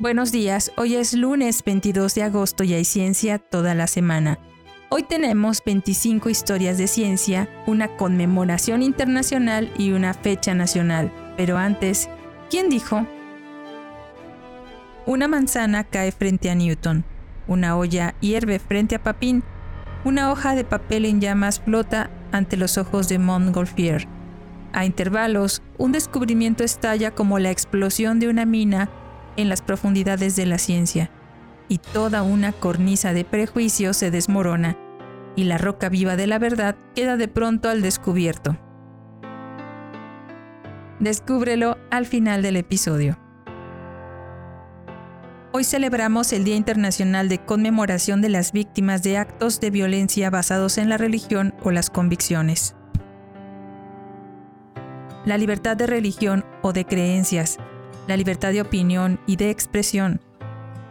Buenos días, hoy es lunes 22 de agosto y hay ciencia toda la semana. Hoy tenemos 25 historias de ciencia, una conmemoración internacional y una fecha nacional. Pero antes, ¿quién dijo? Una manzana cae frente a Newton, una olla hierve frente a Papin, una hoja de papel en llamas flota ante los ojos de Montgolfier. A intervalos, un descubrimiento estalla como la explosión de una mina en las profundidades de la ciencia, y toda una cornisa de prejuicios se desmorona, y la roca viva de la verdad queda de pronto al descubierto. Descúbrelo al final del episodio. Hoy celebramos el Día Internacional de Conmemoración de las Víctimas de Actos de Violencia basados en la religión o las convicciones. La libertad de religión o de creencias la libertad de opinión y de expresión,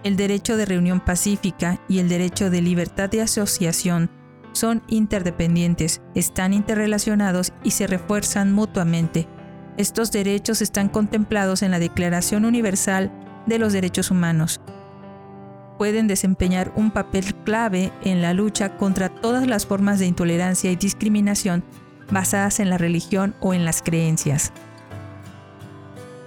el derecho de reunión pacífica y el derecho de libertad de asociación son interdependientes, están interrelacionados y se refuerzan mutuamente. Estos derechos están contemplados en la Declaración Universal de los Derechos Humanos. Pueden desempeñar un papel clave en la lucha contra todas las formas de intolerancia y discriminación basadas en la religión o en las creencias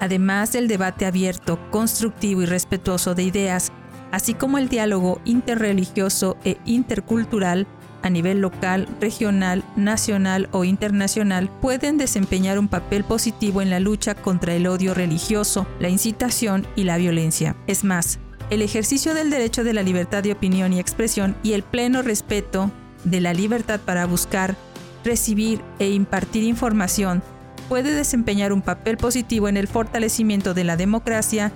además del debate abierto, constructivo y respetuoso de ideas, así como el diálogo interreligioso e intercultural a nivel local, regional, nacional o internacional, pueden desempeñar un papel positivo en la lucha contra el odio religioso, la incitación y la violencia. Es más, el ejercicio del derecho de la libertad de opinión y expresión y el pleno respeto de la libertad para buscar, recibir e impartir información puede desempeñar un papel positivo en el fortalecimiento de la democracia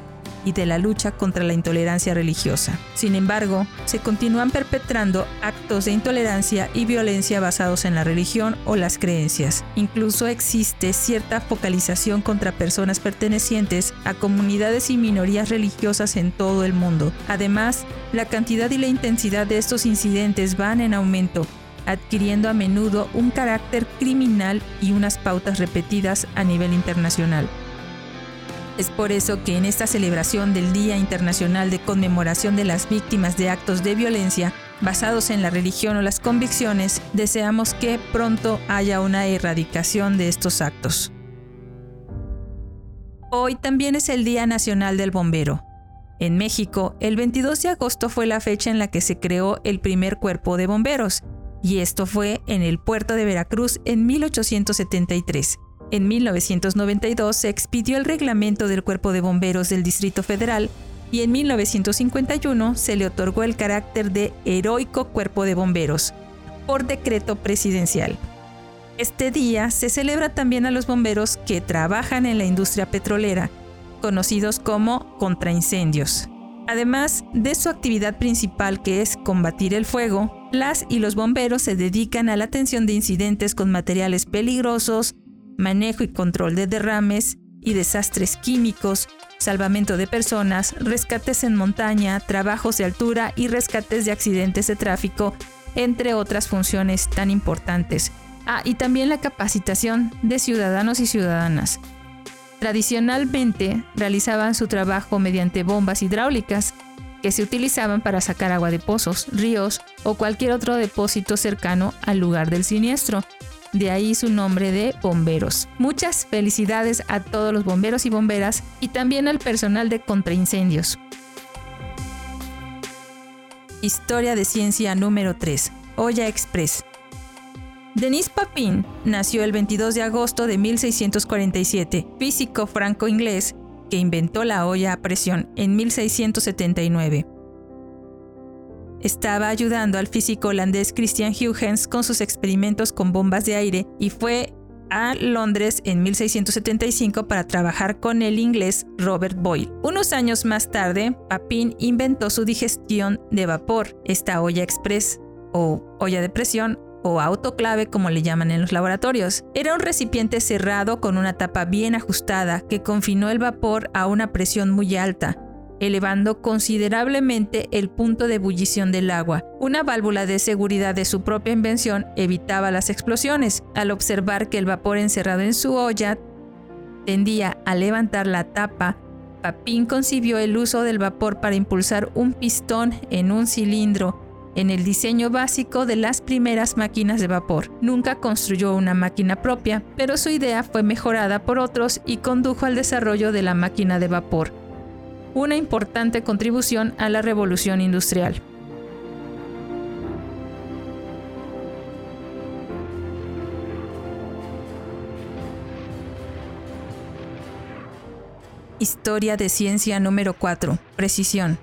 y de la lucha contra la intolerancia religiosa. Sin embargo, se continúan perpetrando actos de intolerancia y violencia basados en la religión o las creencias. Incluso existe cierta focalización contra personas pertenecientes a comunidades y minorías religiosas en todo el mundo. Además, la cantidad y la intensidad de estos incidentes van en aumento adquiriendo a menudo un carácter criminal y unas pautas repetidas a nivel internacional. Es por eso que en esta celebración del Día Internacional de Conmemoración de las Víctimas de Actos de Violencia basados en la religión o las convicciones, deseamos que pronto haya una erradicación de estos actos. Hoy también es el Día Nacional del Bombero. En México, el 22 de agosto fue la fecha en la que se creó el primer cuerpo de bomberos, y esto fue en el puerto de Veracruz en 1873. En 1992 se expidió el reglamento del Cuerpo de Bomberos del Distrito Federal y en 1951 se le otorgó el carácter de Heroico Cuerpo de Bomberos por decreto presidencial. Este día se celebra también a los bomberos que trabajan en la industria petrolera, conocidos como contraincendios. Además de su actividad principal que es combatir el fuego, las y los bomberos se dedican a la atención de incidentes con materiales peligrosos, manejo y control de derrames y desastres químicos, salvamento de personas, rescates en montaña, trabajos de altura y rescates de accidentes de tráfico, entre otras funciones tan importantes. Ah, y también la capacitación de ciudadanos y ciudadanas. Tradicionalmente realizaban su trabajo mediante bombas hidráulicas que se utilizaban para sacar agua de pozos, ríos o cualquier otro depósito cercano al lugar del siniestro. De ahí su nombre de bomberos. Muchas felicidades a todos los bomberos y bomberas y también al personal de contraincendios. Historia de ciencia número 3. Olla Express. Denis Papin nació el 22 de agosto de 1647, físico franco-inglés que inventó la olla a presión en 1679. Estaba ayudando al físico holandés Christian Huygens con sus experimentos con bombas de aire y fue a Londres en 1675 para trabajar con el inglés Robert Boyle. Unos años más tarde, Papin inventó su digestión de vapor, esta olla express o olla de presión o autoclave como le llaman en los laboratorios. Era un recipiente cerrado con una tapa bien ajustada que confinó el vapor a una presión muy alta, elevando considerablemente el punto de ebullición del agua. Una válvula de seguridad de su propia invención evitaba las explosiones. Al observar que el vapor encerrado en su olla tendía a levantar la tapa Papin concibió el uso del vapor para impulsar un pistón en un cilindro en el diseño básico de las primeras máquinas de vapor. Nunca construyó una máquina propia, pero su idea fue mejorada por otros y condujo al desarrollo de la máquina de vapor, una importante contribución a la revolución industrial. Historia de ciencia número 4. Precisión.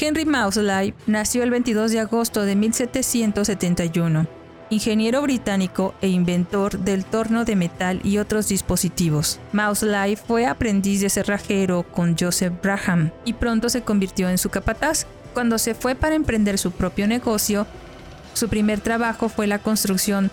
Henry Maudslay nació el 22 de agosto de 1771, ingeniero británico e inventor del torno de metal y otros dispositivos. Maudslay fue aprendiz de cerrajero con Joseph Braham y pronto se convirtió en su capataz. Cuando se fue para emprender su propio negocio, su primer trabajo fue la construcción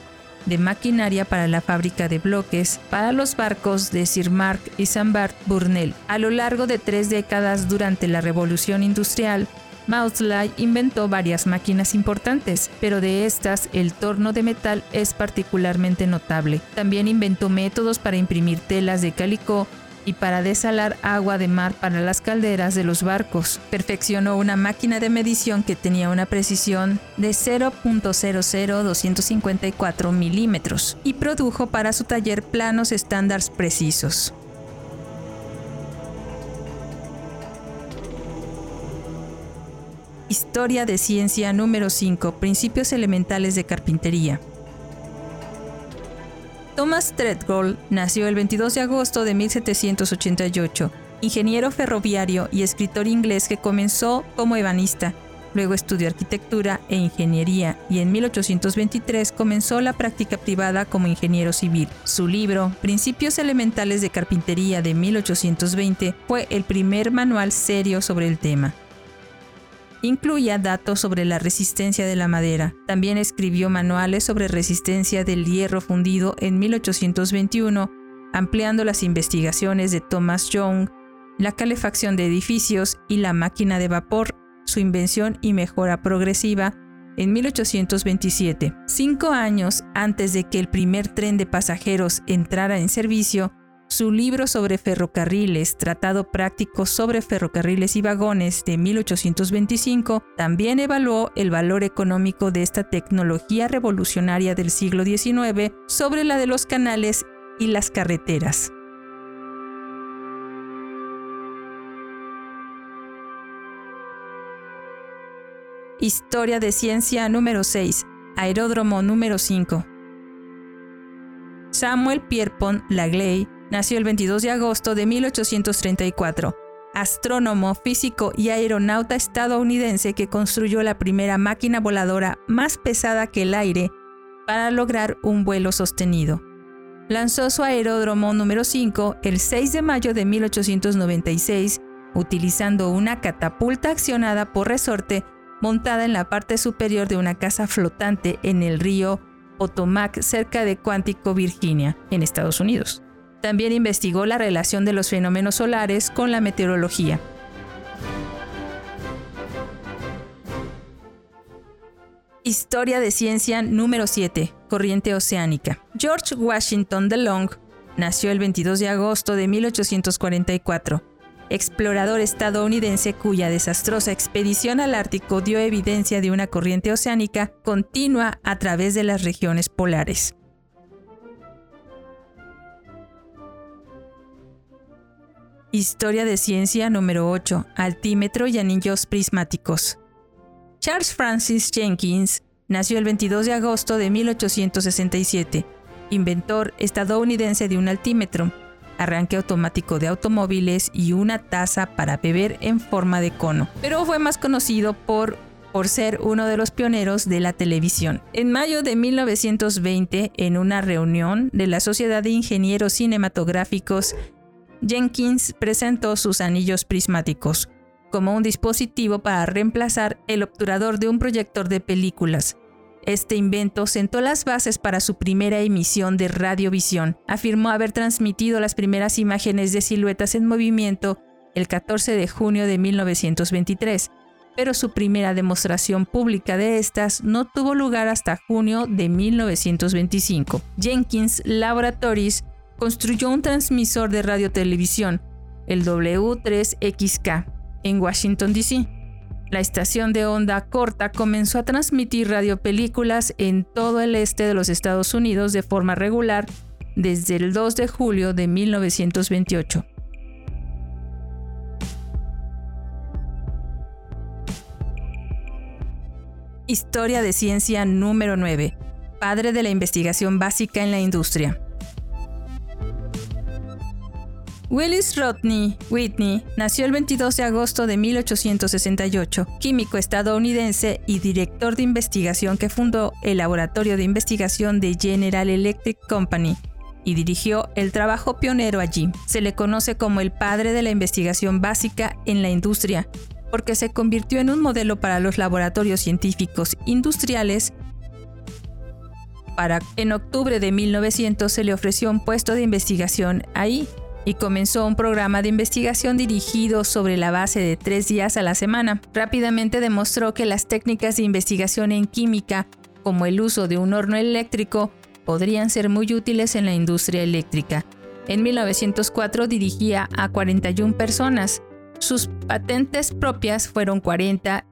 de maquinaria para la fábrica de bloques para los barcos de Sir Mark y St. Bart Burnell. A lo largo de tres décadas durante la Revolución Industrial, Maudslay inventó varias máquinas importantes, pero de estas el torno de metal es particularmente notable. También inventó métodos para imprimir telas de calicó y para desalar agua de mar para las calderas de los barcos. Perfeccionó una máquina de medición que tenía una precisión de 0.00254 milímetros y produjo para su taller planos estándares precisos. Historia de ciencia número 5. Principios elementales de carpintería. Thomas Treadgold nació el 22 de agosto de 1788, ingeniero ferroviario y escritor inglés que comenzó como ebanista. Luego estudió arquitectura e ingeniería y en 1823 comenzó la práctica privada como ingeniero civil. Su libro, Principios Elementales de Carpintería de 1820, fue el primer manual serio sobre el tema. Incluía datos sobre la resistencia de la madera. También escribió manuales sobre resistencia del hierro fundido en 1821, ampliando las investigaciones de Thomas Young, la calefacción de edificios y la máquina de vapor, su invención y mejora progresiva, en 1827. Cinco años antes de que el primer tren de pasajeros entrara en servicio, su libro sobre ferrocarriles, Tratado Práctico sobre Ferrocarriles y Vagones de 1825, también evaluó el valor económico de esta tecnología revolucionaria del siglo XIX sobre la de los canales y las carreteras. Historia de ciencia número 6. Aeródromo número 5. Samuel Pierpont Lagley Nació el 22 de agosto de 1834, astrónomo, físico y aeronauta estadounidense que construyó la primera máquina voladora más pesada que el aire para lograr un vuelo sostenido. Lanzó su aeródromo número 5 el 6 de mayo de 1896 utilizando una catapulta accionada por resorte montada en la parte superior de una casa flotante en el río Potomac cerca de Quantico, Virginia, en Estados Unidos. También investigó la relación de los fenómenos solares con la meteorología. Historia de ciencia número 7. Corriente oceánica. George Washington DeLong nació el 22 de agosto de 1844, explorador estadounidense cuya desastrosa expedición al Ártico dio evidencia de una corriente oceánica continua a través de las regiones polares. Historia de ciencia número 8. Altímetro y anillos prismáticos. Charles Francis Jenkins nació el 22 de agosto de 1867, inventor estadounidense de un altímetro, arranque automático de automóviles y una taza para beber en forma de cono, pero fue más conocido por por ser uno de los pioneros de la televisión. En mayo de 1920, en una reunión de la Sociedad de Ingenieros Cinematográficos Jenkins presentó sus anillos prismáticos como un dispositivo para reemplazar el obturador de un proyector de películas. Este invento sentó las bases para su primera emisión de radiovisión. Afirmó haber transmitido las primeras imágenes de siluetas en movimiento el 14 de junio de 1923, pero su primera demostración pública de estas no tuvo lugar hasta junio de 1925. Jenkins Laboratories construyó un transmisor de radiotelevisión, el W3XK, en Washington, D.C. La estación de onda corta comenzó a transmitir radiopelículas en todo el este de los Estados Unidos de forma regular desde el 2 de julio de 1928. Historia de ciencia número 9. Padre de la investigación básica en la industria. Willis Rodney Whitney nació el 22 de agosto de 1868, químico estadounidense y director de investigación que fundó el Laboratorio de Investigación de General Electric Company y dirigió el trabajo pionero allí. Se le conoce como el padre de la investigación básica en la industria, porque se convirtió en un modelo para los laboratorios científicos industriales. Para en octubre de 1900 se le ofreció un puesto de investigación ahí y comenzó un programa de investigación dirigido sobre la base de tres días a la semana. Rápidamente demostró que las técnicas de investigación en química, como el uso de un horno eléctrico, podrían ser muy útiles en la industria eléctrica. En 1904 dirigía a 41 personas. Sus patentes propias fueron 40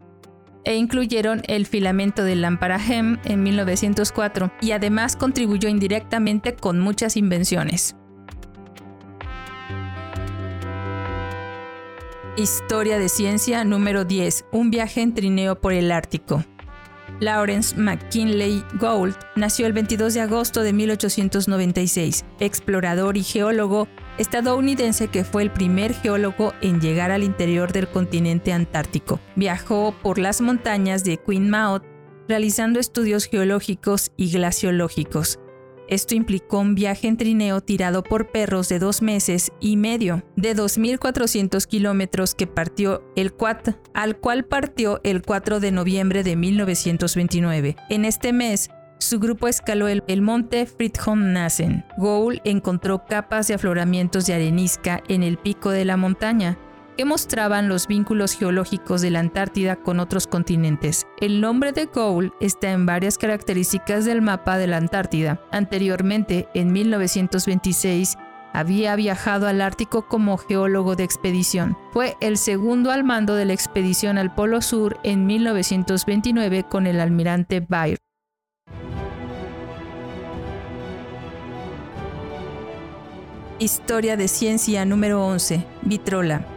e incluyeron el filamento de lámpara HEM en 1904 y además contribuyó indirectamente con muchas invenciones. Historia de ciencia número 10. Un viaje en trineo por el Ártico. Lawrence McKinley Gould nació el 22 de agosto de 1896, explorador y geólogo estadounidense que fue el primer geólogo en llegar al interior del continente antártico. Viajó por las montañas de Queen Maud realizando estudios geológicos y glaciológicos. Esto implicó un viaje en trineo tirado por perros de dos meses y medio, de 2.400 kilómetros que partió el Quat, al cual partió el 4 de noviembre de 1929. En este mes, su grupo escaló el, monte Fridtjof Nassen. Gould encontró capas de afloramientos de arenisca en el pico de la montaña, que mostraban los vínculos geológicos de la Antártida con otros continentes. El nombre de Gould está en varias características del mapa de la Antártida. Anteriormente, en 1926, había viajado al Ártico como geólogo de expedición. Fue el segundo al mando de la expedición al Polo Sur en 1929 con el almirante Bayer. Historia de ciencia número 11. Vitrola.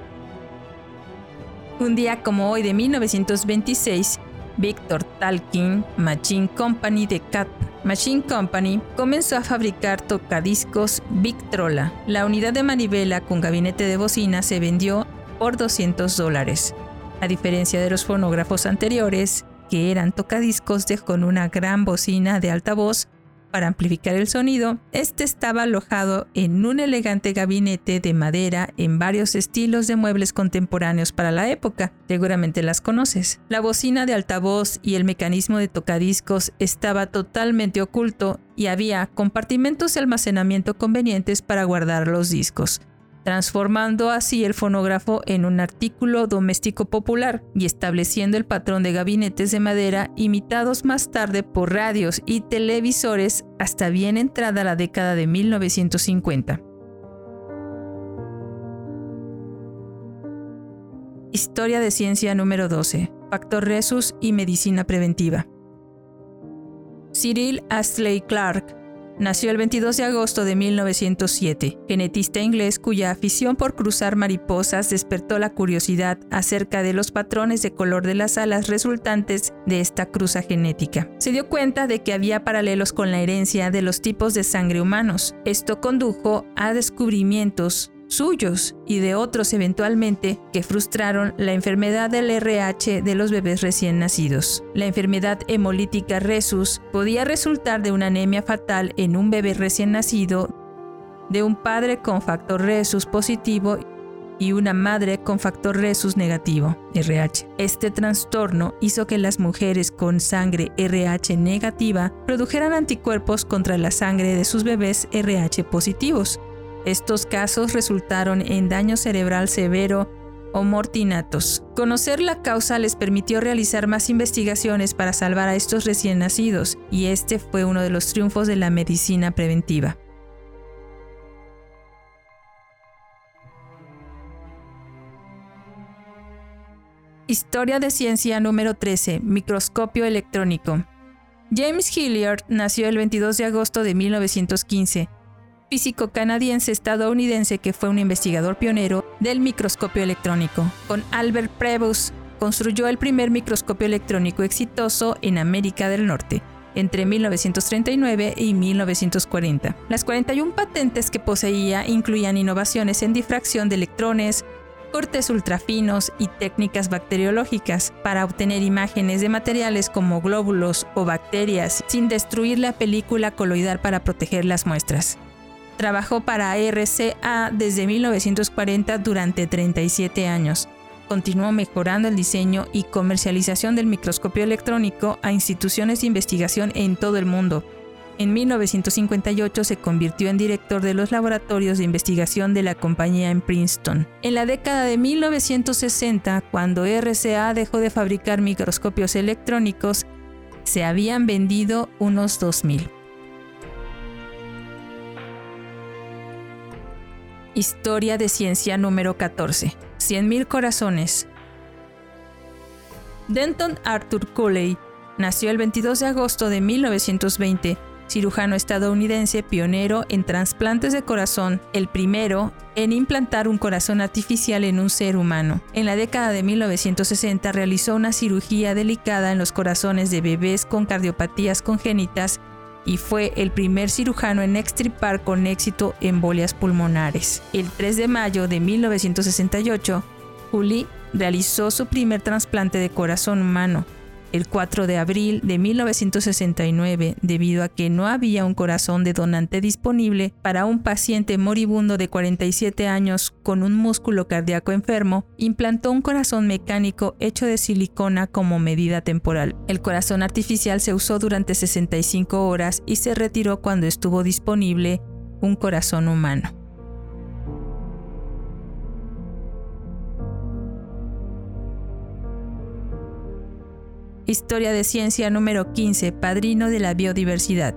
Un día como hoy de 1926, Victor Talkin Machine Company de Cat Machine Company comenzó a fabricar tocadiscos Victrola. La unidad de manivela con gabinete de bocina se vendió por 200 dólares. A diferencia de los fonógrafos anteriores, que eran tocadiscos con una gran bocina de alta voz, para amplificar el sonido, este estaba alojado en un elegante gabinete de madera en varios estilos de muebles contemporáneos para la época. Seguramente las conoces. La bocina de altavoz y el mecanismo de tocadiscos estaba totalmente oculto y había compartimentos de almacenamiento convenientes para guardar los discos transformando así el fonógrafo en un artículo doméstico popular y estableciendo el patrón de gabinetes de madera imitados más tarde por radios y televisores hasta bien entrada la década de 1950. Historia de ciencia número 12. Factor Resus y medicina preventiva. Cyril Astley Clark Nació el 22 de agosto de 1907, genetista inglés cuya afición por cruzar mariposas despertó la curiosidad acerca de los patrones de color de las alas resultantes de esta cruza genética. Se dio cuenta de que había paralelos con la herencia de los tipos de sangre humanos. Esto condujo a descubrimientos suyos y de otros eventualmente que frustraron la enfermedad del RH de los bebés recién nacidos. La enfermedad hemolítica resus podía resultar de una anemia fatal en un bebé recién nacido de un padre con factor resus positivo y una madre con factor resus negativo, RH. Este trastorno hizo que las mujeres con sangre RH negativa produjeran anticuerpos contra la sangre de sus bebés RH positivos, estos casos resultaron en daño cerebral severo o mortinatos. Conocer la causa les permitió realizar más investigaciones para salvar a estos recién nacidos, y este fue uno de los triunfos de la medicina preventiva. Historia de ciencia número 13, microscopio electrónico. James Hilliard nació el 22 de agosto de 1915 físico canadiense estadounidense que fue un investigador pionero del microscopio electrónico. Con Albert Prebus construyó el primer microscopio electrónico exitoso en América del Norte entre 1939 y 1940. Las 41 patentes que poseía incluían innovaciones en difracción de electrones, cortes ultrafinos y técnicas bacteriológicas para obtener imágenes de materiales como glóbulos o bacterias sin destruir la película coloidal para proteger las muestras. Trabajó para RCA desde 1940 durante 37 años. Continuó mejorando el diseño y comercialización del microscopio electrónico a instituciones de investigación en todo el mundo, en 1958 se convirtió en director de los laboratorios de investigación de la compañía en Princeton. En la década de 1960, cuando RCA dejó de fabricar microscopios electrónicos, se habían vendido unos 2.000. Historia de ciencia número 14. 100.000 corazones. Denton Arthur Cooley nació el 22 de agosto de 1920 cirujano estadounidense pionero en trasplantes de corazón, el primero en implantar un corazón artificial en un ser humano. En la década de 1960 realizó una cirugía delicada en los corazones de bebés con cardiopatías congénitas y fue el primer cirujano en extirpar con éxito embolias pulmonares. El 3 de mayo de 1968, Juli realizó su primer trasplante de corazón humano el 4 de abril de 1969 debido a que no había un corazón de donante disponible para un paciente moribundo de 47 años con un músculo cardíaco enfermo, implantó un corazón mecánico hecho de silicona como medida temporal. El corazón artificial se usó durante 65 horas y se retiró cuando estuvo disponible un corazón humano. Historia de Ciencia número 15, Padrino de la Biodiversidad.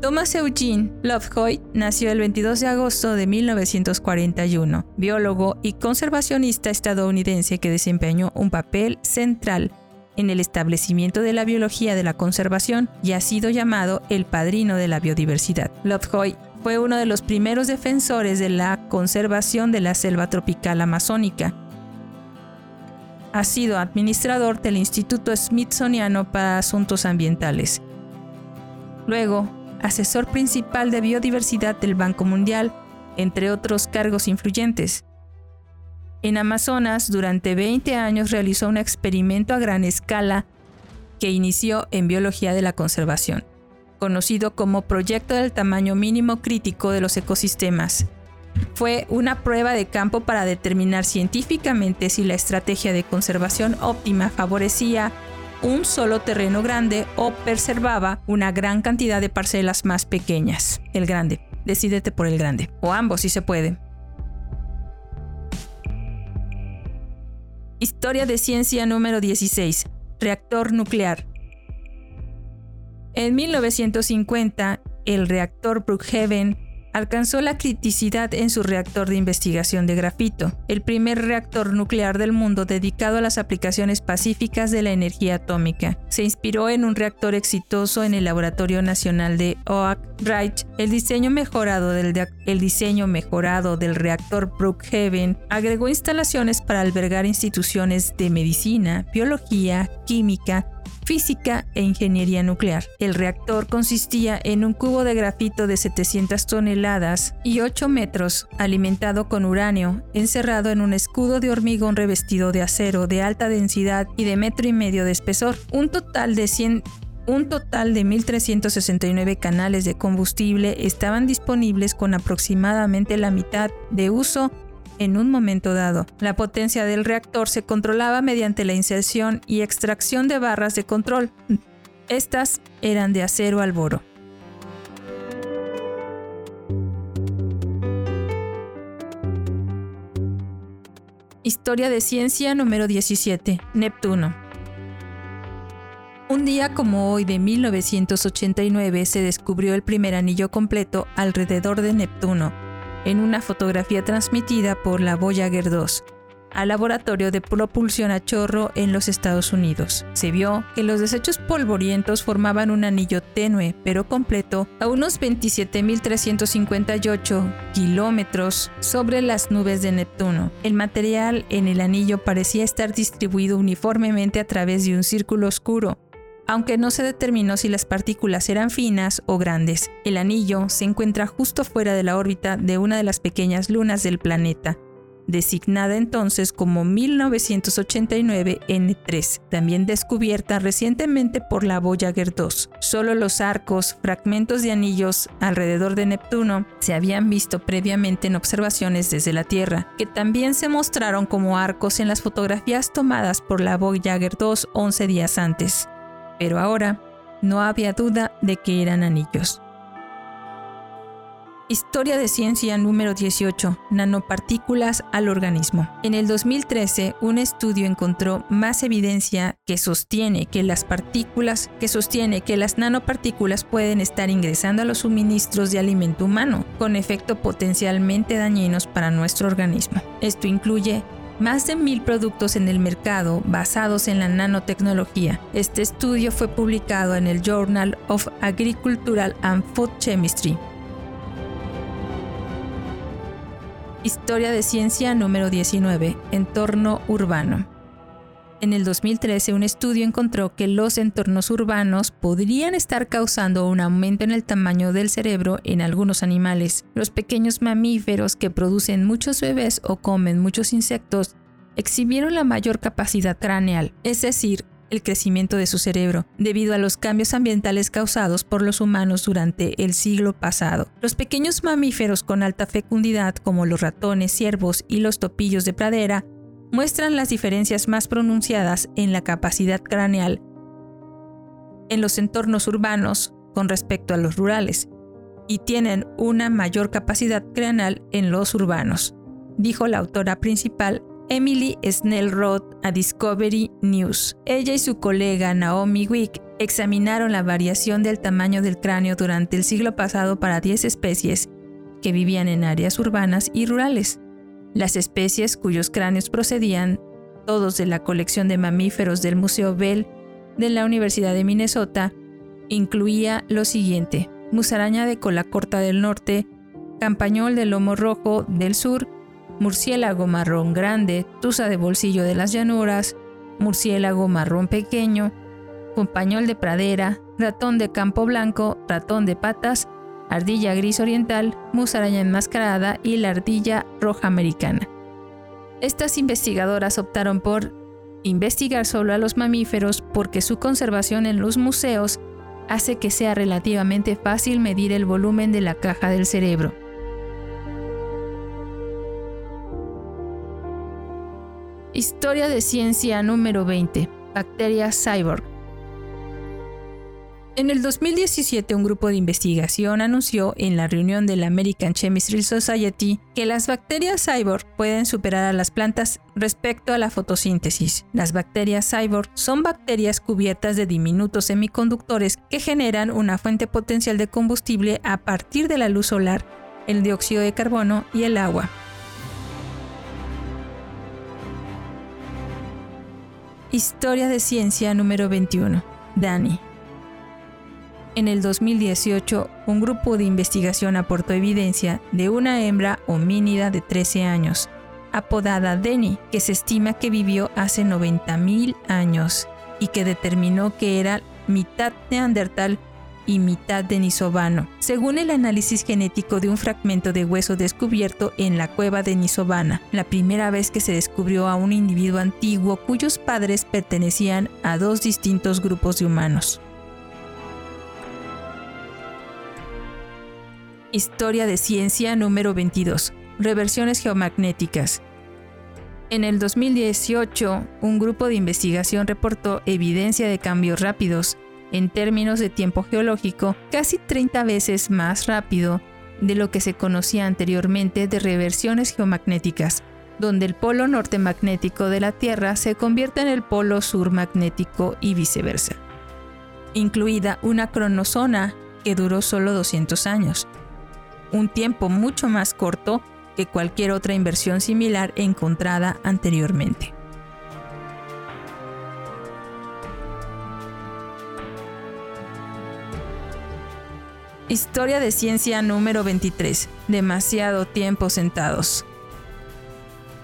Thomas Eugene Lovejoy nació el 22 de agosto de 1941, biólogo y conservacionista estadounidense que desempeñó un papel central en el establecimiento de la biología de la conservación y ha sido llamado el padrino de la biodiversidad. Lovejoy fue uno de los primeros defensores de la conservación de la selva tropical amazónica ha sido administrador del Instituto Smithsoniano para Asuntos Ambientales. Luego, asesor principal de biodiversidad del Banco Mundial, entre otros cargos influyentes. En Amazonas, durante 20 años realizó un experimento a gran escala que inició en biología de la conservación, conocido como Proyecto del Tamaño Mínimo Crítico de los Ecosistemas, fue una prueba de campo para determinar científicamente si la estrategia de conservación óptima favorecía un solo terreno grande o preservaba una gran cantidad de parcelas más pequeñas. El grande. Decídete por el grande. O ambos si se puede. Historia de ciencia número 16. Reactor nuclear. En 1950, el reactor Brookhaven alcanzó la criticidad en su reactor de investigación de grafito, el primer reactor nuclear del mundo dedicado a las aplicaciones pacíficas de la energía atómica. Se inspiró en un reactor exitoso en el Laboratorio Nacional de Oak Ridge. El diseño mejorado del, el diseño mejorado del reactor Brookhaven agregó instalaciones para albergar instituciones de medicina, biología, química, física e ingeniería nuclear. El reactor consistía en un cubo de grafito de 700 toneladas y 8 metros, alimentado con uranio, encerrado en un escudo de hormigón revestido de acero de alta densidad y de metro y medio de espesor. Un total de 100 un total de 1.369 canales de combustible estaban disponibles con aproximadamente la mitad de uso en un momento dado. La potencia del reactor se controlaba mediante la inserción y extracción de barras de control. Estas eran de acero al boro. Historia de ciencia número 17. Neptuno. Un día como hoy de 1989 se descubrió el primer anillo completo alrededor de Neptuno, en una fotografía transmitida por la Voyager 2 al laboratorio de propulsión a chorro en los Estados Unidos. Se vio que los desechos polvorientos formaban un anillo tenue pero completo a unos 27.358 kilómetros sobre las nubes de Neptuno. El material en el anillo parecía estar distribuido uniformemente a través de un círculo oscuro, aunque no se determinó si las partículas eran finas o grandes. El anillo se encuentra justo fuera de la órbita de una de las pequeñas lunas del planeta, designada entonces como 1989 N3, también descubierta recientemente por la Voyager 2. Solo los arcos, fragmentos de anillos alrededor de Neptuno, se habían visto previamente en observaciones desde la Tierra, que también se mostraron como arcos en las fotografías tomadas por la Voyager 2 11 días antes pero ahora no había duda de que eran anillos. Historia de ciencia número 18. Nanopartículas al organismo. En el 2013, un estudio encontró más evidencia que sostiene que las partículas, que sostiene que las nanopartículas pueden estar ingresando a los suministros de alimento humano, con efecto potencialmente dañinos para nuestro organismo. Esto incluye más de mil productos en el mercado basados en la nanotecnología. Este estudio fue publicado en el Journal of Agricultural and Food Chemistry. Historia de ciencia número 19. Entorno urbano. En el 2013, un estudio encontró que los entornos urbanos podrían estar causando un aumento en el tamaño del cerebro en algunos animales. Los pequeños mamíferos que producen muchos bebés o comen muchos insectos exhibieron la mayor capacidad craneal, es decir, el crecimiento de su cerebro, debido a los cambios ambientales causados por los humanos durante el siglo pasado. Los pequeños mamíferos con alta fecundidad, como los ratones, ciervos y los topillos de pradera, muestran las diferencias más pronunciadas en la capacidad craneal en los entornos urbanos con respecto a los rurales y tienen una mayor capacidad craneal en los urbanos, dijo la autora principal Emily Snellroth a Discovery News. Ella y su colega Naomi Wick examinaron la variación del tamaño del cráneo durante el siglo pasado para 10 especies que vivían en áreas urbanas y rurales. Las especies cuyos cráneos procedían todos de la colección de mamíferos del Museo Bell de la Universidad de Minnesota incluía lo siguiente: musaraña de cola corta del norte, campañol de lomo rojo del sur, murciélago marrón grande, tusa de bolsillo de las llanuras, murciélago marrón pequeño, compañol de pradera, ratón de campo blanco, ratón de patas ardilla gris oriental, musaraña enmascarada y la ardilla roja americana. Estas investigadoras optaron por investigar solo a los mamíferos porque su conservación en los museos hace que sea relativamente fácil medir el volumen de la caja del cerebro. Historia de ciencia número 20. Bacterias cyborg. En el 2017, un grupo de investigación anunció en la reunión de la American Chemistry Society que las bacterias cyborg pueden superar a las plantas respecto a la fotosíntesis. Las bacterias cyborg son bacterias cubiertas de diminutos semiconductores que generan una fuente potencial de combustible a partir de la luz solar, el dióxido de carbono y el agua. Historia de ciencia número 21. Dani. En el 2018, un grupo de investigación aportó evidencia de una hembra homínida de 13 años, apodada Denny, que se estima que vivió hace 90.000 años y que determinó que era mitad neandertal y mitad denisovano, según el análisis genético de un fragmento de hueso descubierto en la cueva de Denisovana, la primera vez que se descubrió a un individuo antiguo cuyos padres pertenecían a dos distintos grupos de humanos. Historia de Ciencia número 22. Reversiones geomagnéticas. En el 2018, un grupo de investigación reportó evidencia de cambios rápidos, en términos de tiempo geológico, casi 30 veces más rápido de lo que se conocía anteriormente de reversiones geomagnéticas, donde el polo norte magnético de la Tierra se convierte en el polo sur magnético y viceversa, incluida una cronosona que duró solo 200 años. Un tiempo mucho más corto que cualquier otra inversión similar encontrada anteriormente. Historia de ciencia número 23. Demasiado tiempo sentados.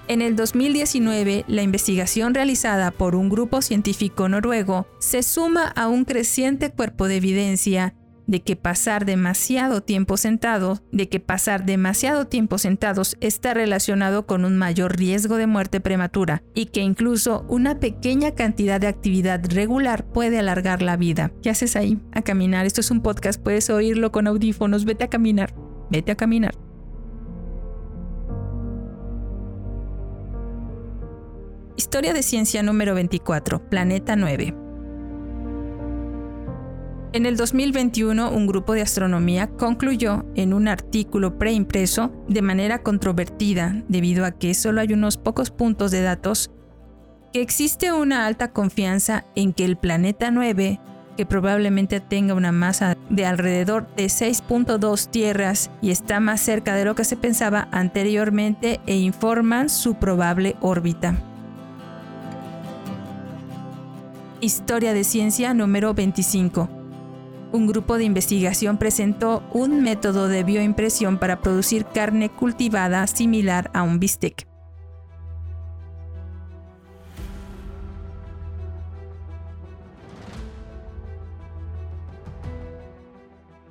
En el 2019, la investigación realizada por un grupo científico noruego se suma a un creciente cuerpo de evidencia de que pasar demasiado tiempo sentado, de que pasar demasiado tiempo sentados está relacionado con un mayor riesgo de muerte prematura y que incluso una pequeña cantidad de actividad regular puede alargar la vida. ¿Qué haces ahí? A caminar. Esto es un podcast, puedes oírlo con audífonos. Vete a caminar. Vete a caminar. Historia de ciencia número 24, Planeta 9. En el 2021, un grupo de astronomía concluyó en un artículo preimpreso de manera controvertida, debido a que solo hay unos pocos puntos de datos, que existe una alta confianza en que el planeta 9, que probablemente tenga una masa de alrededor de 6.2 tierras y está más cerca de lo que se pensaba anteriormente e informan su probable órbita. Historia de ciencia número 25 un grupo de investigación presentó un método de bioimpresión para producir carne cultivada similar a un bistec.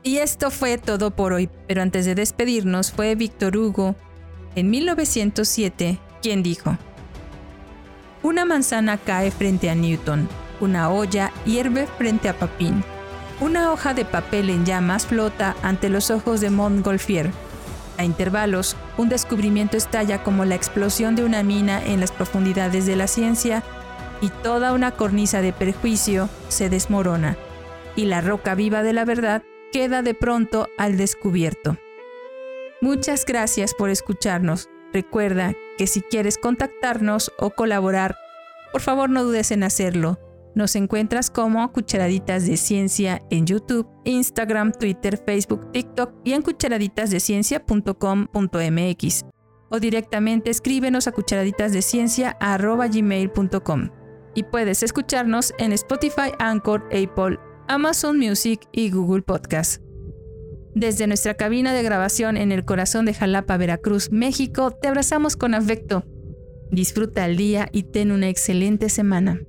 Y esto fue todo por hoy, pero antes de despedirnos fue Víctor Hugo, en 1907, quien dijo, Una manzana cae frente a Newton, una olla hierve frente a Papín una hoja de papel en llamas flota ante los ojos de Montgolfier. A intervalos, un descubrimiento estalla como la explosión de una mina en las profundidades de la ciencia y toda una cornisa de perjuicio se desmorona, y la roca viva de la verdad queda de pronto al descubierto. Muchas gracias por escucharnos. Recuerda que si quieres contactarnos o colaborar, por favor no dudes en hacerlo. Nos encuentras como Cucharaditas de Ciencia en YouTube, Instagram, Twitter, Facebook, TikTok y en cucharaditasdeciencia.com.mx o directamente escríbenos a cucharaditasdeciencia.gmail.com y puedes escucharnos en Spotify, Anchor, Apple, Amazon Music y Google Podcast. Desde nuestra cabina de grabación en el corazón de Jalapa, Veracruz, México, te abrazamos con afecto. Disfruta el día y ten una excelente semana.